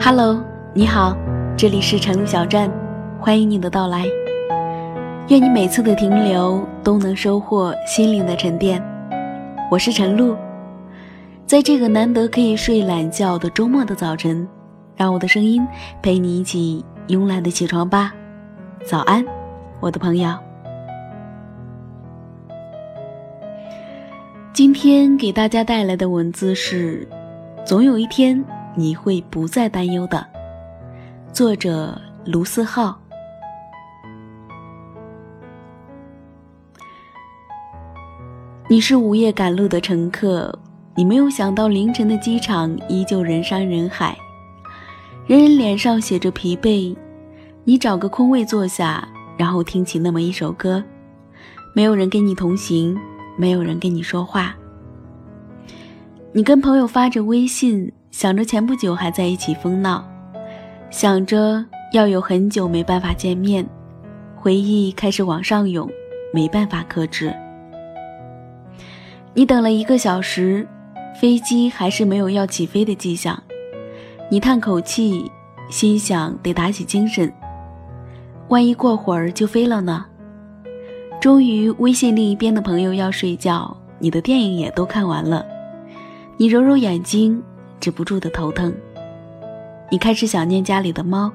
Hello，你好，这里是晨露小站，欢迎你的到来。愿你每次的停留都能收获心灵的沉淀。我是晨露，在这个难得可以睡懒觉的周末的早晨，让我的声音陪你一起慵懒的起床吧。早安，我的朋友。今天给大家带来的文字是：总有一天。你会不再担忧的。作者卢思浩。你是午夜赶路的乘客，你没有想到凌晨的机场依旧人山人海，人人脸上写着疲惫。你找个空位坐下，然后听起那么一首歌，没有人跟你同行，没有人跟你说话。你跟朋友发着微信。想着前不久还在一起疯闹，想着要有很久没办法见面，回忆开始往上涌，没办法克制。你等了一个小时，飞机还是没有要起飞的迹象，你叹口气，心想得打起精神，万一过会儿就飞了呢？终于，微信另一边的朋友要睡觉，你的电影也都看完了，你揉揉眼睛。止不住的头疼，你开始想念家里的猫，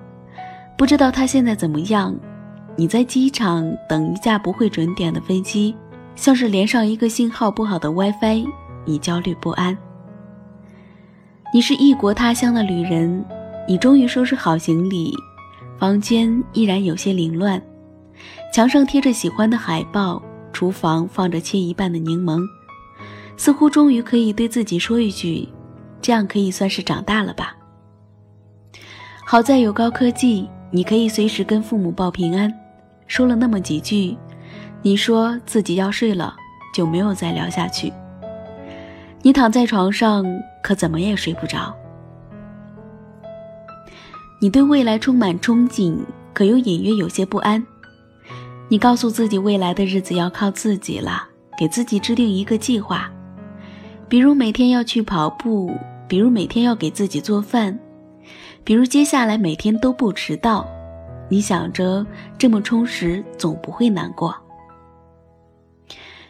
不知道它现在怎么样。你在机场等一架不会准点的飞机，像是连上一个信号不好的 WiFi，你焦虑不安。你是异国他乡的旅人，你终于收拾好行李，房间依然有些凌乱，墙上贴着喜欢的海报，厨房放着切一半的柠檬，似乎终于可以对自己说一句。这样可以算是长大了吧？好在有高科技，你可以随时跟父母报平安。说了那么几句，你说自己要睡了，就没有再聊下去。你躺在床上，可怎么也睡不着。你对未来充满憧憬，可又隐约有些不安。你告诉自己，未来的日子要靠自己了，给自己制定一个计划。比如每天要去跑步，比如每天要给自己做饭，比如接下来每天都不迟到。你想着这么充实，总不会难过。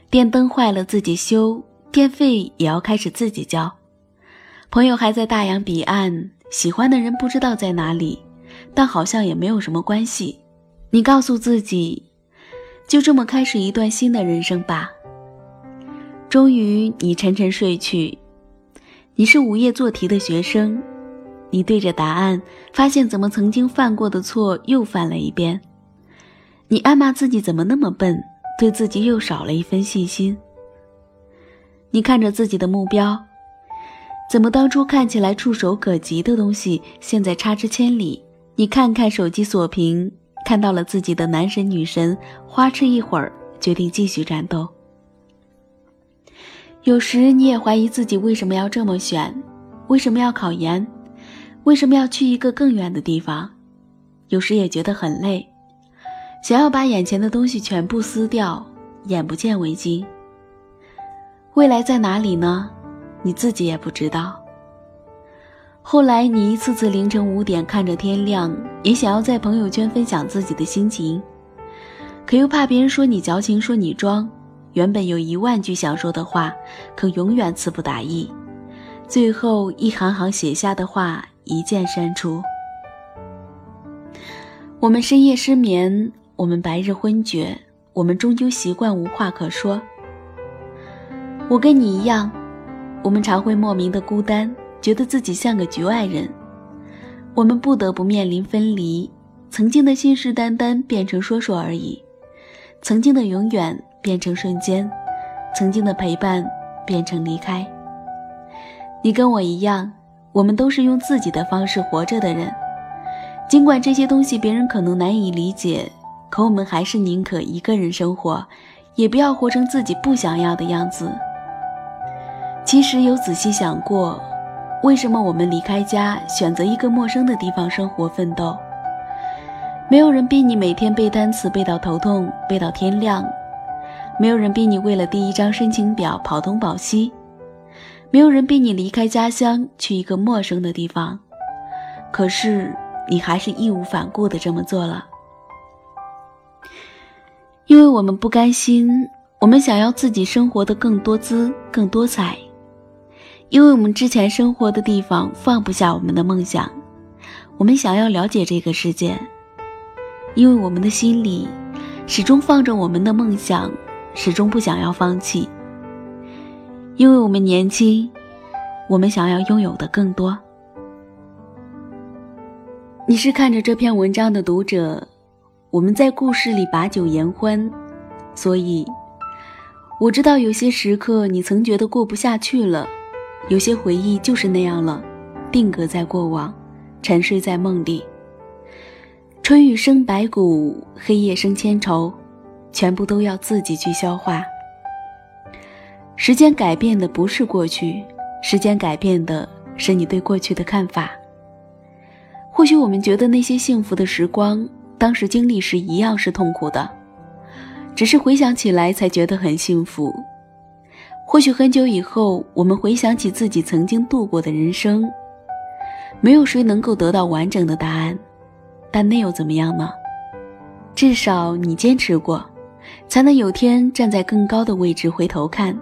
电灯坏了自己修，电费也要开始自己交。朋友还在大洋彼岸，喜欢的人不知道在哪里，但好像也没有什么关系。你告诉自己，就这么开始一段新的人生吧。终于，你沉沉睡去。你是午夜做题的学生，你对着答案，发现怎么曾经犯过的错又犯了一遍。你暗骂自己怎么那么笨，对自己又少了一分信心。你看着自己的目标，怎么当初看起来触手可及的东西，现在差之千里？你看看手机锁屏，看到了自己的男神女神，花痴一会儿，决定继续战斗。有时你也怀疑自己为什么要这么选，为什么要考研，为什么要去一个更远的地方？有时也觉得很累，想要把眼前的东西全部撕掉，眼不见为净。未来在哪里呢？你自己也不知道。后来你一次次凌晨五点看着天亮，也想要在朋友圈分享自己的心情，可又怕别人说你矫情，说你装。原本有一万句想说的话，可永远词不达意。最后一行行写下的话，一键删除。我们深夜失眠，我们白日昏厥，我们终究习惯无话可说。我跟你一样，我们常会莫名的孤单，觉得自己像个局外人。我们不得不面临分离，曾经的信誓旦旦变成说说而已，曾经的永远。变成瞬间，曾经的陪伴变成离开。你跟我一样，我们都是用自己的方式活着的人。尽管这些东西别人可能难以理解，可我们还是宁可一个人生活，也不要活成自己不想要的样子。其实有仔细想过，为什么我们离开家，选择一个陌生的地方生活奋斗？没有人逼你每天背单词背到头痛，背到天亮；没有人逼你为了第一张申请表跑东跑西；没有人逼你离开家乡去一个陌生的地方。可是你还是义无反顾的这么做了，因为我们不甘心，我们想要自己生活的更多姿、更多彩；因为我们之前生活的地方放不下我们的梦想，我们想要了解这个世界。因为我们的心里始终放着我们的梦想，始终不想要放弃。因为我们年轻，我们想要拥有的更多。你是看着这篇文章的读者，我们在故事里把酒言欢，所以我知道有些时刻你曾觉得过不下去了，有些回忆就是那样了，定格在过往，沉睡在梦里。春雨生白骨，黑夜生千愁，全部都要自己去消化。时间改变的不是过去，时间改变的是你对过去的看法。或许我们觉得那些幸福的时光，当时经历时一样是痛苦的，只是回想起来才觉得很幸福。或许很久以后，我们回想起自己曾经度过的人生，没有谁能够得到完整的答案。但那又怎么样呢？至少你坚持过，才能有天站在更高的位置回头看。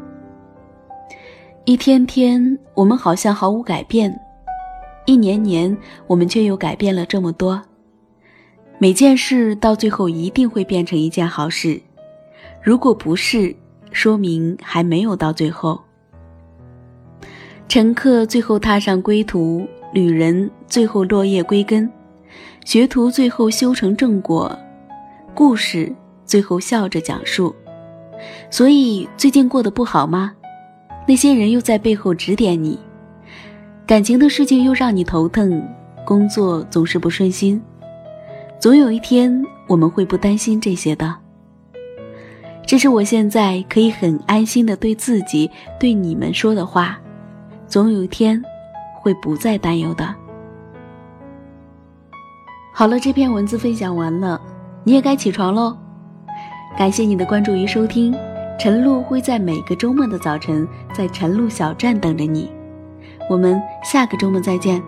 一天天，我们好像毫无改变；一年年，我们却又改变了这么多。每件事到最后一定会变成一件好事，如果不是，说明还没有到最后。乘客最后踏上归途，旅人最后落叶归根。学徒最后修成正果，故事最后笑着讲述。所以最近过得不好吗？那些人又在背后指点你，感情的事情又让你头疼，工作总是不顺心。总有一天我们会不担心这些的。这是我现在可以很安心的对自己、对你们说的话。总有一天，会不再担忧的。好了，这篇文字分享完了，你也该起床喽。感谢你的关注与收听，晨露会在每个周末的早晨在晨露小站等着你。我们下个周末再见。